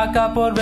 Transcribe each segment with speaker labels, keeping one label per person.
Speaker 1: acá por.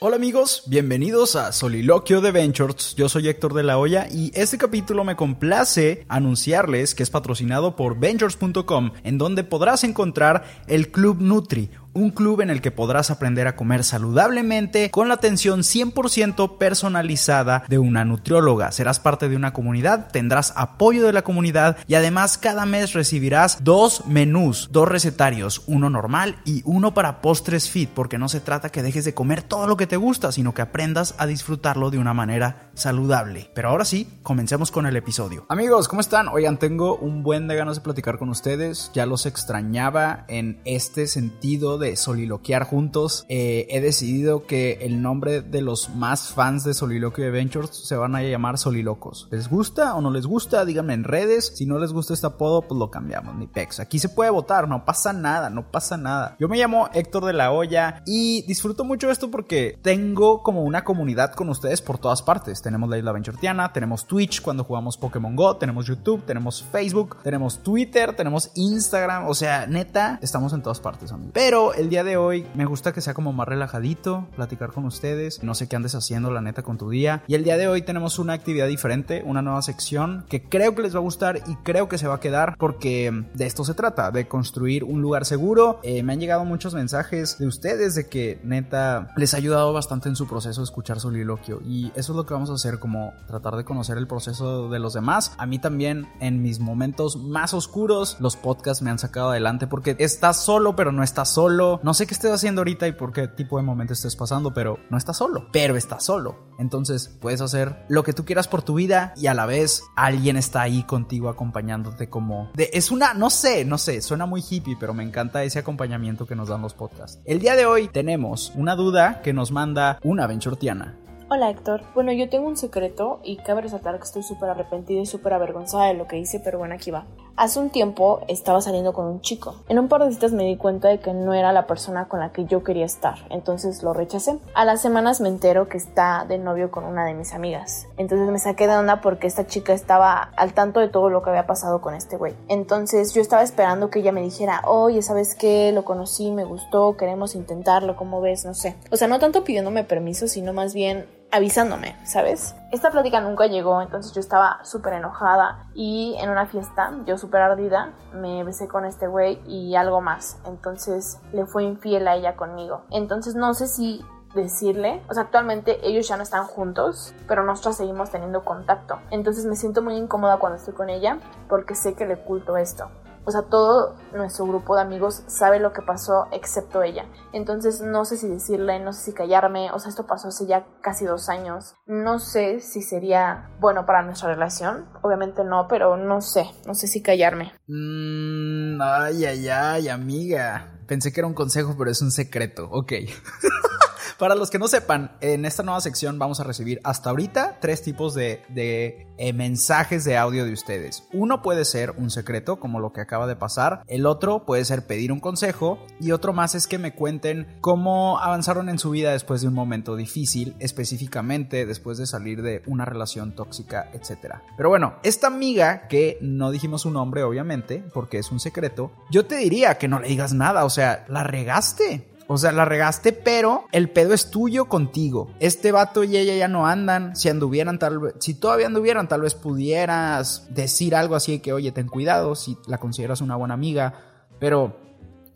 Speaker 2: Hola amigos, bienvenidos a Soliloquio de Ventures. Yo soy Héctor de la Hoya y este capítulo me complace anunciarles que es patrocinado por Ventures.com, en donde podrás encontrar el Club Nutri un club en el que podrás aprender a comer saludablemente con la atención 100% personalizada de una nutrióloga. Serás parte de una comunidad, tendrás apoyo de la comunidad y además cada mes recibirás dos menús, dos recetarios, uno normal y uno para postres fit, porque no se trata que dejes de comer todo lo que te gusta, sino que aprendas a disfrutarlo de una manera saludable. Pero ahora sí, comencemos con el episodio. Amigos, ¿cómo están? Oigan, tengo un buen de ganas de platicar con ustedes. Ya los extrañaba en este sentido de soliloquiar juntos. Eh, he decidido que el nombre de los más fans de Soliloquio Adventures se van a llamar Solilocos. ¿Les gusta o no les gusta? Díganme en redes. Si no les gusta este apodo, pues lo cambiamos, ni pex. Aquí se puede votar, no pasa nada, no pasa nada. Yo me llamo Héctor de la Hoya y disfruto mucho esto porque tengo como una comunidad con ustedes por todas partes. Tenemos la Isla Venturtiana, tenemos Twitch cuando jugamos Pokémon Go, tenemos YouTube, tenemos Facebook, tenemos Twitter, tenemos Instagram. O sea, neta, estamos en todas partes, amigos. Pero el día de hoy me gusta que sea como más relajadito, platicar con ustedes. No sé qué andes haciendo, la neta, con tu día. Y el día de hoy tenemos una actividad diferente, una nueva sección que creo que les va a gustar y creo que se va a quedar porque de esto se trata, de construir un lugar seguro. Eh, me han llegado muchos mensajes de ustedes de que neta les ha ayudado bastante en su proceso de escuchar soliloquio. Y eso es lo que vamos a hacer, como tratar de conocer el proceso de los demás. A mí también en mis momentos más oscuros los podcasts me han sacado adelante porque estás solo pero no estás solo. No sé qué estés haciendo ahorita y por qué tipo de momento estés pasando, pero no estás solo. Pero estás solo. Entonces puedes hacer lo que tú quieras por tu vida y a la vez alguien está ahí contigo acompañándote como... De, es una, no sé, no sé, suena muy hippie, pero me encanta ese acompañamiento que nos dan los podcasts. El día de hoy tenemos una duda que nos manda una Venturtiana.
Speaker 3: Hola Héctor, bueno yo tengo un secreto y cabe resaltar que estoy súper arrepentida y súper avergonzada de lo que hice, pero bueno aquí va. Hace un tiempo estaba saliendo con un chico. En un par de citas me di cuenta de que no era la persona con la que yo quería estar, entonces lo rechacé. A las semanas me entero que está de novio con una de mis amigas. Entonces me saqué de onda porque esta chica estaba al tanto de todo lo que había pasado con este güey. Entonces yo estaba esperando que ella me dijera, oye, ¿sabes qué? Lo conocí, me gustó, queremos intentarlo, ¿cómo ves? No sé. O sea, no tanto pidiéndome permiso, sino más bien avisándome, ¿sabes? Esta plática nunca llegó, entonces yo estaba súper enojada y en una fiesta, yo súper ardida, me besé con este güey y algo más. Entonces le fue infiel a ella conmigo. Entonces no sé si decirle, o sea, actualmente ellos ya no están juntos, pero nosotros seguimos teniendo contacto. Entonces me siento muy incómoda cuando estoy con ella porque sé que le oculto esto. O sea, todo nuestro grupo de amigos sabe lo que pasó excepto ella. Entonces no sé si decirle, no sé si callarme. O sea, esto pasó hace ya casi dos años. No sé si sería bueno para nuestra relación. Obviamente no, pero no sé. No sé si callarme.
Speaker 2: Mmm, ay, ay, ay, amiga. Pensé que era un consejo, pero es un secreto. Ok. Para los que no sepan, en esta nueva sección vamos a recibir hasta ahorita tres tipos de, de eh, mensajes de audio de ustedes. Uno puede ser un secreto, como lo que acaba de pasar. El otro puede ser pedir un consejo. Y otro más es que me cuenten cómo avanzaron en su vida después de un momento difícil, específicamente después de salir de una relación tóxica, etc. Pero bueno, esta amiga, que no dijimos su nombre, obviamente, porque es un secreto, yo te diría que no le digas nada. O sea, la regaste O sea, la regaste, pero el pedo es tuyo contigo. Este vato y ella ya no andan. Si anduvieran, tal vez, si todavía anduvieran, tal vez pudieras decir algo así de que, oye, ten cuidado si la consideras una buena amiga. Pero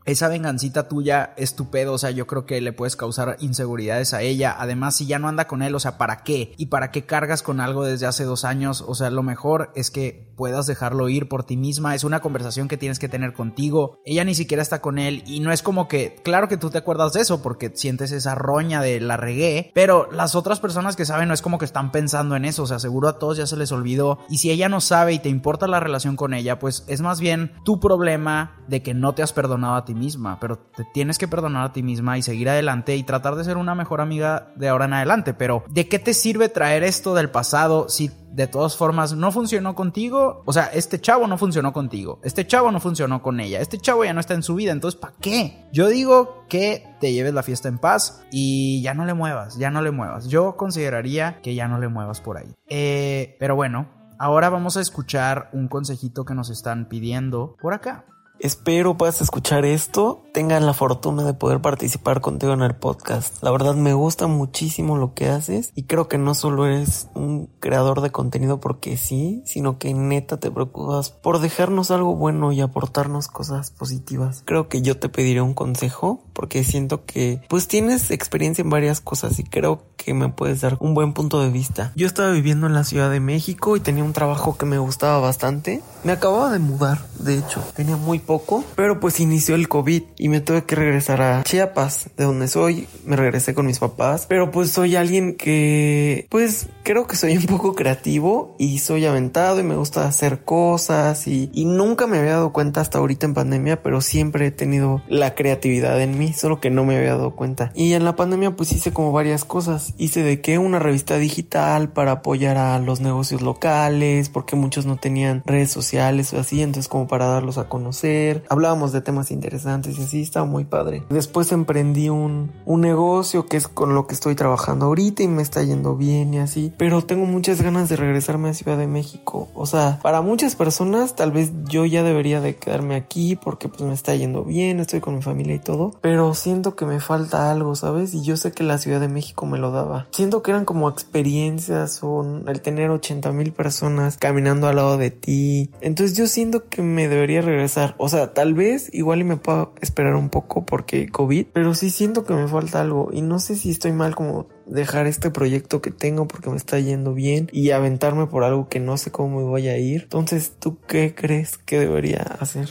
Speaker 2: esa vengancita tuya es tu pedo, o sea, yo creo que le puedes causar inseguridades a ella. Además, si ya no anda con él, o sea, ¿para qué? ¿Y para qué cargas con algo desde hace dos años? O sea, lo mejor es que puedas dejarlo ir por ti misma. Es una conversación que tienes que tener contigo. Ella ni siquiera está con él y no es como que, claro que tú te acuerdas de eso porque sientes esa roña de la regué, pero las otras personas que saben no es como que están pensando en eso, o sea, seguro a todos ya se les olvidó. Y si ella no sabe y te importa la relación con ella, pues es más bien tu problema de que no te has perdonado a ti misma, pero te tienes que perdonar a ti misma y seguir adelante y tratar de ser una mejor amiga de ahora en adelante. Pero, ¿de qué te sirve traer esto del pasado si de todas formas no funcionó contigo? O sea, este chavo no funcionó contigo, este chavo no funcionó con ella, este chavo ya no está en su vida, entonces ¿para qué? Yo digo que te lleves la fiesta en paz y ya no le muevas, ya no le muevas. Yo consideraría que ya no le muevas por ahí. Eh, pero bueno, ahora vamos a escuchar un consejito que nos están pidiendo por acá.
Speaker 4: Espero puedas escuchar esto, tengan la fortuna de poder participar contigo en el podcast. La verdad me gusta muchísimo lo que haces y creo que no solo eres un creador de contenido porque sí, sino que neta te preocupas por dejarnos algo bueno y aportarnos cosas positivas. Creo que yo te pediré un consejo porque siento que pues tienes experiencia en varias cosas y creo que me puedes dar un buen punto de vista. Yo estaba viviendo en la Ciudad de México y tenía un trabajo que me gustaba bastante. Me acababa de mudar, de hecho, tenía muy poco, pero pues inició el COVID y me tuve que regresar a Chiapas, de donde soy, me regresé con mis papás, pero pues soy alguien que pues creo que soy un poco creativo y soy aventado y me gusta hacer cosas y, nunca me había dado cuenta hasta ahorita en pandemia, pero siempre he tenido la creatividad en mí, solo que no me había dado cuenta. Y en la pandemia pues hice como varias cosas, hice de que una revista digital para apoyar a los negocios locales, porque muchos no tenían redes sociales o así, entonces como para darlos a conocer, hablábamos de temas interesantes y así, estaba muy padre. Después emprendí un, un negocio que es con lo que estoy trabajando ahorita y me está yendo bien y así, pero tengo muchas ganas de regresarme a Ciudad de México. O sea, para muchas personas tal vez yo ya debería de quedarme aquí porque pues me está yendo bien, estoy con mi familia y todo, pero siento que me falta algo, ¿sabes? Y yo sé que la Ciudad de México me lo daba. Siento que eran como experiencias o el tener 80 mil personas caminando al lado de ti. Entonces yo siento que me debería regresar. Sea, tal vez igual y me puedo esperar un poco porque COVID, pero sí siento que me falta algo y no sé si estoy mal como dejar este proyecto que tengo porque me está yendo bien y aventarme por algo que no sé cómo me voy a ir. Entonces, ¿tú qué crees que debería hacer?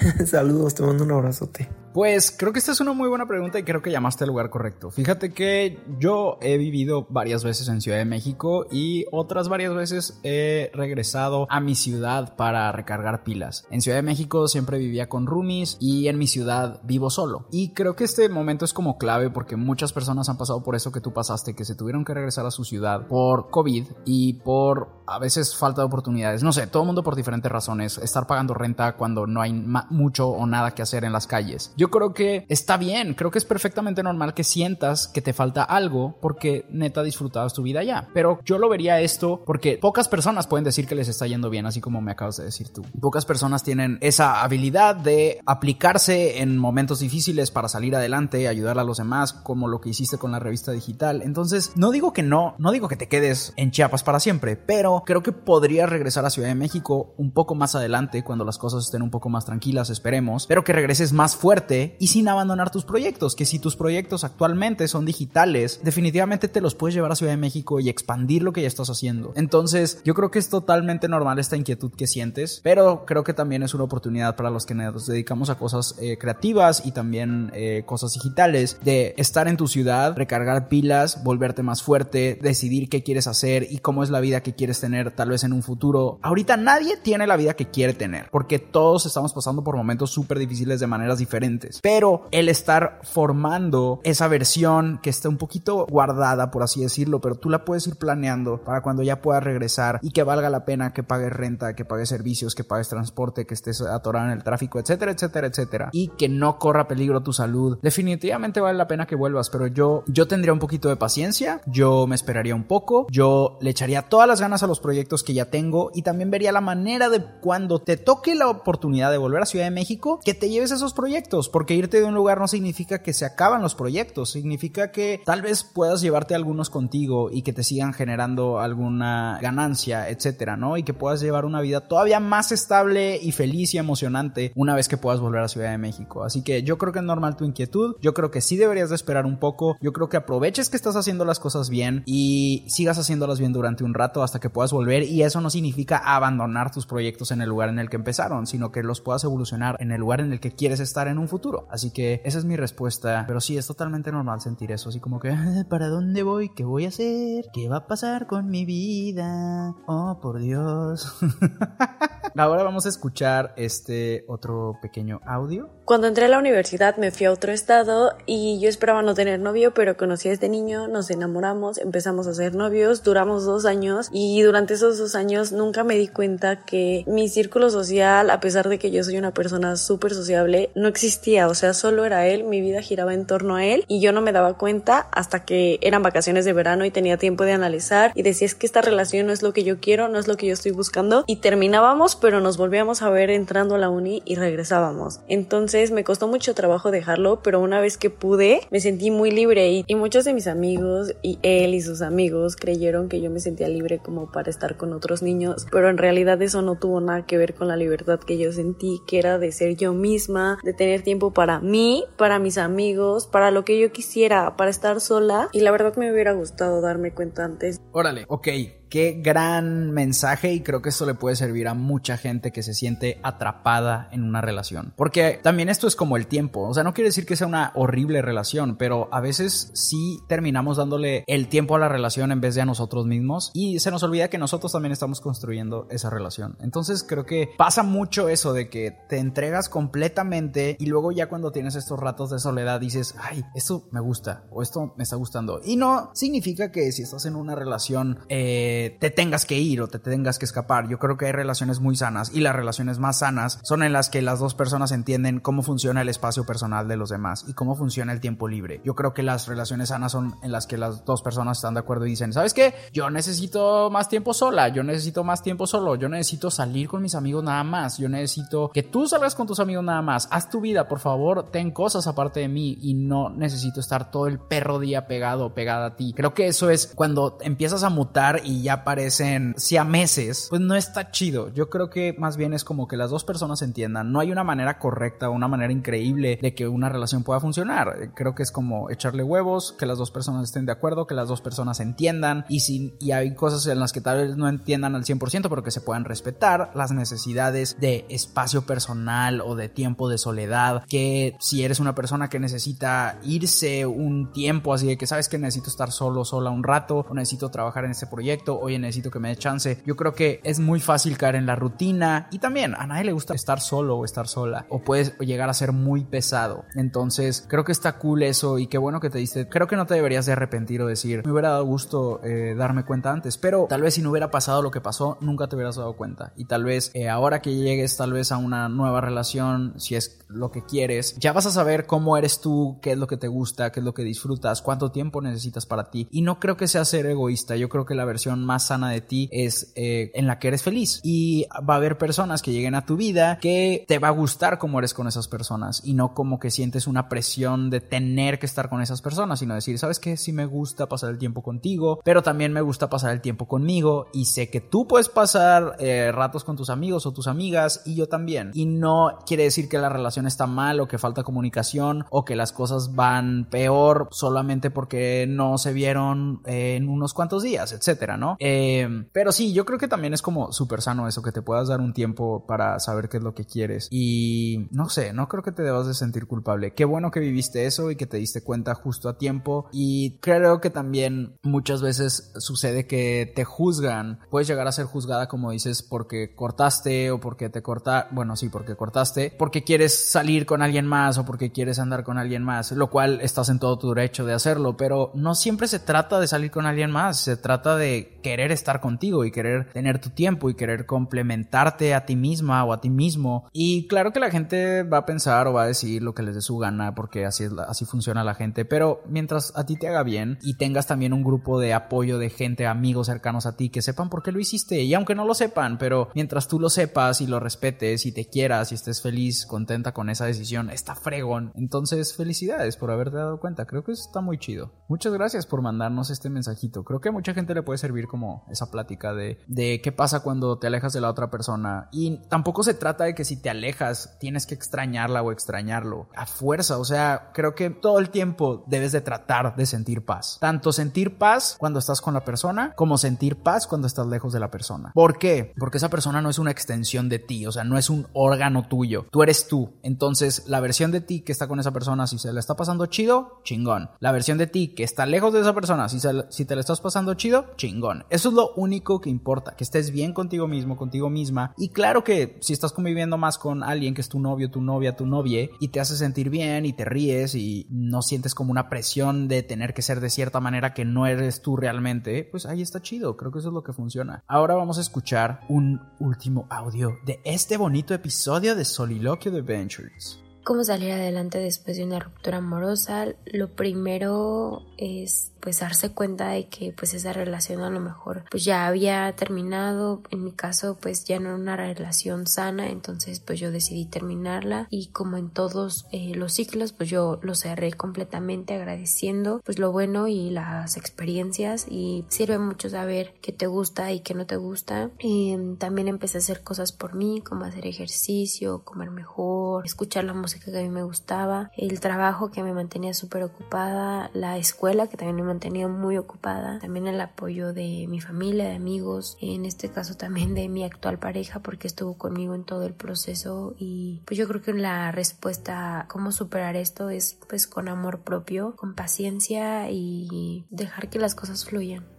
Speaker 4: Saludos, te mando un abrazote.
Speaker 2: Pues creo que esta es una muy buena pregunta y creo que llamaste al lugar correcto. Fíjate que yo he vivido varias veces en Ciudad de México y otras varias veces he regresado a mi ciudad para recargar pilas. En Ciudad de México siempre vivía con roomies y en mi ciudad vivo solo. Y creo que este momento es como clave porque muchas personas han pasado por eso que tú pasaste, que se tuvieron que regresar a su ciudad por COVID y por a veces falta de oportunidades. No sé, todo el mundo por diferentes razones. Estar pagando renta cuando no hay mucho o nada que hacer en las calles. Creo que está bien, creo que es perfectamente normal que sientas que te falta algo porque neta disfrutabas tu vida ya. Pero yo lo vería esto porque pocas personas pueden decir que les está yendo bien, así como me acabas de decir tú. Pocas personas tienen esa habilidad de aplicarse en momentos difíciles para salir adelante, ayudar a los demás, como lo que hiciste con la revista digital. Entonces, no digo que no, no digo que te quedes en Chiapas para siempre, pero creo que podrías regresar a Ciudad de México un poco más adelante cuando las cosas estén un poco más tranquilas, esperemos, pero que regreses más fuerte y sin abandonar tus proyectos, que si tus proyectos actualmente son digitales, definitivamente te los puedes llevar a Ciudad de México y expandir lo que ya estás haciendo. Entonces, yo creo que es totalmente normal esta inquietud que sientes, pero creo que también es una oportunidad para los que nos dedicamos a cosas eh, creativas y también eh, cosas digitales, de estar en tu ciudad, recargar pilas, volverte más fuerte, decidir qué quieres hacer y cómo es la vida que quieres tener tal vez en un futuro. Ahorita nadie tiene la vida que quiere tener, porque todos estamos pasando por momentos súper difíciles de maneras diferentes. Pero el estar formando esa versión que está un poquito guardada, por así decirlo, pero tú la puedes ir planeando para cuando ya puedas regresar y que valga la pena que pagues renta, que pagues servicios, que pagues transporte, que estés atorado en el tráfico, etcétera, etcétera, etcétera. Y que no corra peligro tu salud. Definitivamente vale la pena que vuelvas, pero yo, yo tendría un poquito de paciencia, yo me esperaría un poco, yo le echaría todas las ganas a los proyectos que ya tengo y también vería la manera de cuando te toque la oportunidad de volver a Ciudad de México, que te lleves esos proyectos porque irte de un lugar no significa que se acaban los proyectos, significa que tal vez puedas llevarte algunos contigo y que te sigan generando alguna ganancia, etcétera, ¿no? Y que puedas llevar una vida todavía más estable y feliz y emocionante una vez que puedas volver a Ciudad de México. Así que yo creo que es normal tu inquietud, yo creo que sí deberías de esperar un poco, yo creo que aproveches que estás haciendo las cosas bien y sigas haciéndolas bien durante un rato hasta que puedas volver y eso no significa abandonar tus proyectos en el lugar en el que empezaron, sino que los puedas evolucionar en el lugar en el que quieres estar en un futuro. Así que esa es mi respuesta, pero sí, es totalmente normal sentir eso, así como que, ¿para dónde voy? ¿Qué voy a hacer? ¿Qué va a pasar con mi vida? Oh, por Dios. Ahora vamos a escuchar este otro pequeño audio.
Speaker 5: Cuando entré a la universidad me fui a otro estado y yo esperaba no tener novio, pero conocí a este niño, nos enamoramos, empezamos a ser novios, duramos dos años y durante esos dos años nunca me di cuenta que mi círculo social, a pesar de que yo soy una persona súper sociable, no existía, o sea, solo era él, mi vida giraba en torno a él y yo no me daba cuenta hasta que eran vacaciones de verano y tenía tiempo de analizar y decía es que esta relación no es lo que yo quiero, no es lo que yo estoy buscando y terminábamos pero nos volvíamos a ver entrando a la uni y regresábamos. Entonces me costó mucho trabajo dejarlo, pero una vez que pude me sentí muy libre y, y muchos de mis amigos y él y sus amigos creyeron que yo me sentía libre como para estar con otros niños, pero en realidad eso no tuvo nada que ver con la libertad que yo sentí, que era de ser yo misma, de tener tiempo para mí, para mis amigos, para lo que yo quisiera, para estar sola y la verdad me hubiera gustado darme cuenta antes.
Speaker 2: Órale, ok, Qué gran mensaje y creo que esto le puede servir a mucha gente que se siente atrapada en una relación. Porque también esto es como el tiempo. O sea, no quiere decir que sea una horrible relación, pero a veces sí terminamos dándole el tiempo a la relación en vez de a nosotros mismos y se nos olvida que nosotros también estamos construyendo esa relación. Entonces creo que pasa mucho eso de que te entregas completamente y luego ya cuando tienes estos ratos de soledad dices, ay, esto me gusta o esto me está gustando. Y no significa que si estás en una relación... Eh, te tengas que ir o te tengas que escapar. Yo creo que hay relaciones muy sanas y las relaciones más sanas son en las que las dos personas entienden cómo funciona el espacio personal de los demás y cómo funciona el tiempo libre. Yo creo que las relaciones sanas son en las que las dos personas están de acuerdo y dicen, ¿sabes qué? Yo necesito más tiempo sola, yo necesito más tiempo solo, yo necesito salir con mis amigos nada más, yo necesito que tú salgas con tus amigos nada más, haz tu vida, por favor, ten cosas aparte de mí y no necesito estar todo el perro día pegado o pegada a ti. Creo que eso es cuando empiezas a mutar y ya parecen meses, pues no está chido. Yo creo que más bien es como que las dos personas entiendan. No hay una manera correcta una manera increíble de que una relación pueda funcionar. Creo que es como echarle huevos, que las dos personas estén de acuerdo, que las dos personas entiendan y si y hay cosas en las que tal vez no entiendan al 100%, pero que se puedan respetar las necesidades de espacio personal o de tiempo de soledad, que si eres una persona que necesita irse un tiempo así de que sabes que necesito estar solo, sola un rato, o necesito trabajar en este proyecto, oye, necesito que me dé chance. Yo creo que es muy fácil caer en la rutina y también a nadie le gusta estar solo o estar sola o puedes llegar a ser muy pesado. Entonces creo que está cool eso y qué bueno que te diste. Creo que no te deberías de arrepentir o decir, me hubiera dado gusto eh, darme cuenta antes, pero tal vez si no hubiera pasado lo que pasó, nunca te hubieras dado cuenta. Y tal vez eh, ahora que llegues tal vez a una nueva relación, si es lo que quieres, ya vas a saber cómo eres tú, qué es lo que te gusta, qué es lo que disfrutas, cuánto tiempo necesitas para ti. Y no creo que sea ser egoísta, yo creo que la versión más sana de ti es eh, en la que eres feliz. Y va a haber personas que lleguen a tu vida que te va a gustar como eres con esas personas y no como que sientes una presión de tener que estar con esas personas, sino decir, ¿sabes qué? Sí me gusta pasar el tiempo contigo, pero también me gusta pasar el tiempo conmigo y sé que tú puedes pasar eh, ratos con tus amigos o tus amigas y yo también. Y no quiere decir que la relación está mal o que falta comunicación o que las cosas van peor solamente porque no se vieron en unos cuantos días, etcétera, ¿no? Eh, pero sí, yo creo que también es como súper sano eso, que te puedas dar un tiempo para saber qué es lo que quieres. Y no sé, no creo que te debas de sentir culpable. Qué bueno que viviste eso y que te diste cuenta justo a tiempo. Y creo que también muchas veces sucede que te juzgan. Puedes llegar a ser juzgada, como dices, porque cortaste o porque te corta. Bueno, sí, porque cortaste. Porque quieres salir con alguien más o porque quieres andar con alguien más. Lo cual estás en todo tu derecho de hacerlo. Pero no siempre se trata de salir con alguien más. Se trata de querer estar contigo y querer tener tu tiempo y querer complementarte a ti misma o a ti mismo. Y claro que la gente va a pensar o va a decir lo que les dé su gana porque así, es así funciona la gente, pero mientras a ti te haga bien y tengas también un grupo de apoyo de gente, amigos cercanos a ti que sepan por qué lo hiciste y aunque no lo sepan, pero mientras tú lo sepas y lo respetes y te quieras y estés feliz, contenta con esa decisión, está fregón. Entonces, felicidades por haberte dado cuenta. Creo que eso está muy chido. Muchas gracias por mandarnos este mensajito. Creo que mucha gente le puede servir como esa plática de, de qué pasa cuando te alejas de la otra persona. Y tampoco se trata de que si te alejas tienes que extrañarla o extrañarlo a fuerza. O sea, creo que todo el tiempo debes de tratar de sentir paz. Tanto sentir paz cuando estás con la persona como sentir paz cuando estás lejos de la persona. ¿Por qué? Porque esa persona no es una extensión de ti, o sea, no es un órgano tuyo. Tú eres tú. Entonces, la versión de ti que está con esa persona, si se le está pasando chido, chingón. La versión de ti que está lejos de esa persona, si, si te la estás pasando chido, chingón. Eso es lo único que importa, que estés bien contigo mismo, contigo misma. Y claro que si estás conviviendo más con alguien que es tu novio, tu novia, tu novia, y te hace sentir bien y te ríes y no sientes como una presión de tener que ser de cierta manera que no eres tú realmente, pues ahí está chido. Creo que eso es lo que funciona. Ahora vamos a escuchar un último audio de este bonito episodio de Soliloquio de Ventures.
Speaker 6: ¿Cómo salir adelante después de una ruptura amorosa? Lo primero es pues darse cuenta de que pues esa relación a lo mejor pues ya había terminado en mi caso pues ya no era una relación sana entonces pues yo decidí terminarla y como en todos eh, los ciclos pues yo lo cerré completamente agradeciendo pues lo bueno y las experiencias y sirve mucho saber qué te gusta y qué no te gusta y también empecé a hacer cosas por mí como hacer ejercicio comer mejor escuchar la música que a mí me gustaba el trabajo que me mantenía súper ocupada la escuela que también me mantenía muy ocupada, también el apoyo de mi familia, de amigos, en este caso también de mi actual pareja porque estuvo conmigo en todo el proceso y pues yo creo que la respuesta a cómo superar esto es pues con amor propio, con paciencia y dejar que las cosas fluyan.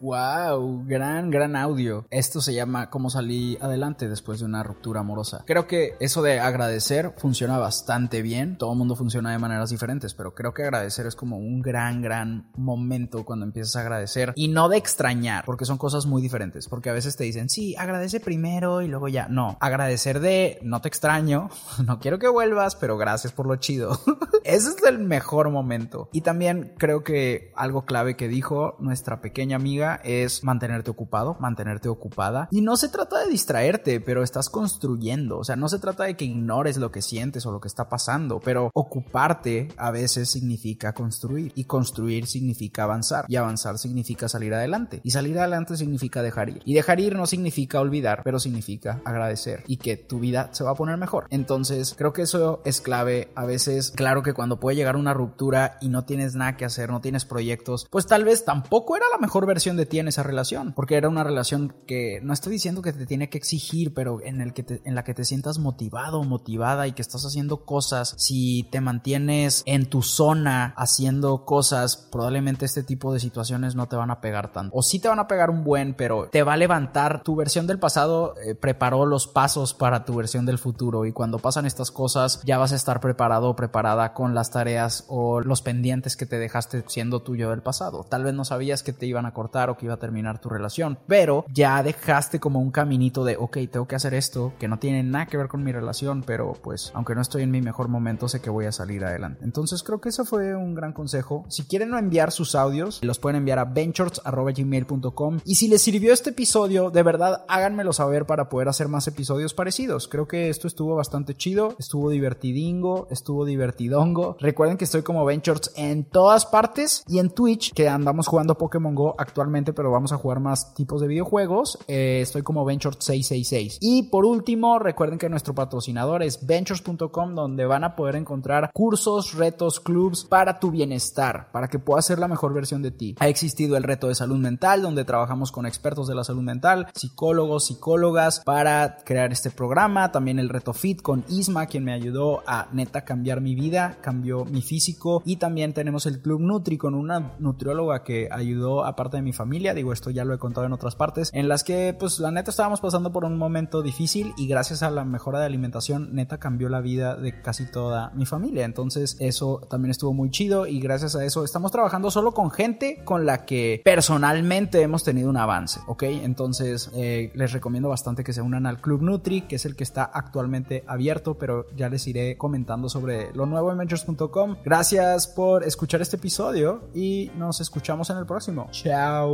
Speaker 2: Wow, gran, gran audio. Esto se llama cómo salí adelante después de una ruptura amorosa. Creo que eso de agradecer funciona bastante bien. Todo el mundo funciona de maneras diferentes, pero creo que agradecer es como un gran, gran momento cuando empiezas a agradecer y no de extrañar, porque son cosas muy diferentes. Porque a veces te dicen, sí, agradece primero y luego ya. No, agradecer de no te extraño, no quiero que vuelvas, pero gracias por lo chido. Ese es el mejor momento. Y también creo que algo clave que dijo nuestra pequeña amiga es mantenerte ocupado, mantenerte ocupada. Y no se trata de distraerte, pero estás construyendo. O sea, no se trata de que ignores lo que sientes o lo que está pasando, pero ocuparte a veces significa construir. Y construir significa avanzar. Y avanzar significa salir adelante. Y salir adelante significa dejar ir. Y dejar ir no significa olvidar, pero significa agradecer. Y que tu vida se va a poner mejor. Entonces, creo que eso es clave. A veces, claro que cuando puede llegar una ruptura y no tienes nada que hacer, no tienes proyectos, pues tal vez tampoco era la mejor versión de ti en esa relación, porque era una relación que no estoy diciendo que te tiene que exigir, pero en el que en la que te sientas motivado, motivada y que estás haciendo cosas, si te mantienes en tu zona haciendo cosas, probablemente este tipo de situaciones no te van a pegar tanto. O sí te van a pegar un buen, pero te va a levantar. Tu versión del pasado eh, preparó los pasos para tu versión del futuro y cuando pasan estas cosas ya vas a estar preparado o preparada con las tareas o los pendientes que te dejaste siendo tuyo del pasado. Tal vez no sabías que te iban a cortar o que iba a terminar tu relación, pero ya dejaste como un caminito de, ok, tengo que hacer esto que no tiene nada que ver con mi relación, pero pues aunque no estoy en mi mejor momento, sé que voy a salir adelante. Entonces creo que eso fue un gran consejo. Si quieren enviar sus audios, los pueden enviar a ventures.gmail.com y si les sirvió este episodio, de verdad háganmelo saber para poder hacer más episodios parecidos. Creo que esto estuvo bastante chido, estuvo divertidingo, estuvo divertidongo. Recuerden que estoy como Ventures en todas partes y en Twitch, que andamos jugando Pokémon Go actualmente pero vamos a jugar más tipos de videojuegos. Eh, estoy como Ventures666. Y por último, recuerden que nuestro patrocinador es Ventures.com, donde van a poder encontrar cursos, retos, clubs para tu bienestar, para que puedas ser la mejor versión de ti. Ha existido el reto de salud mental, donde trabajamos con expertos de la salud mental, psicólogos, psicólogas, para crear este programa. También el reto Fit con Isma, quien me ayudó a neta cambiar mi vida, cambió mi físico. Y también tenemos el Club Nutri con una nutrióloga que ayudó, aparte de mi familia, digo esto ya lo he contado en otras partes, en las que pues la neta estábamos pasando por un momento difícil y gracias a la mejora de alimentación neta cambió la vida de casi toda mi familia, entonces eso también estuvo muy chido y gracias a eso estamos trabajando solo con gente con la que personalmente hemos tenido un avance, ¿ok? Entonces eh, les recomiendo bastante que se unan al Club Nutri, que es el que está actualmente abierto, pero ya les iré comentando sobre lo nuevo en Ventures.com. Gracias por escuchar este episodio y nos escuchamos en el próximo. Chao.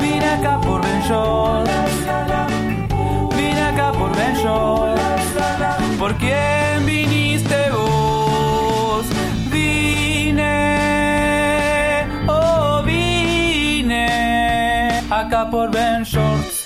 Speaker 1: Vine acá por Benchos. Vine acá por Benchos. ¿Por quién viniste vos? Vine, oh vine acá por Benchos.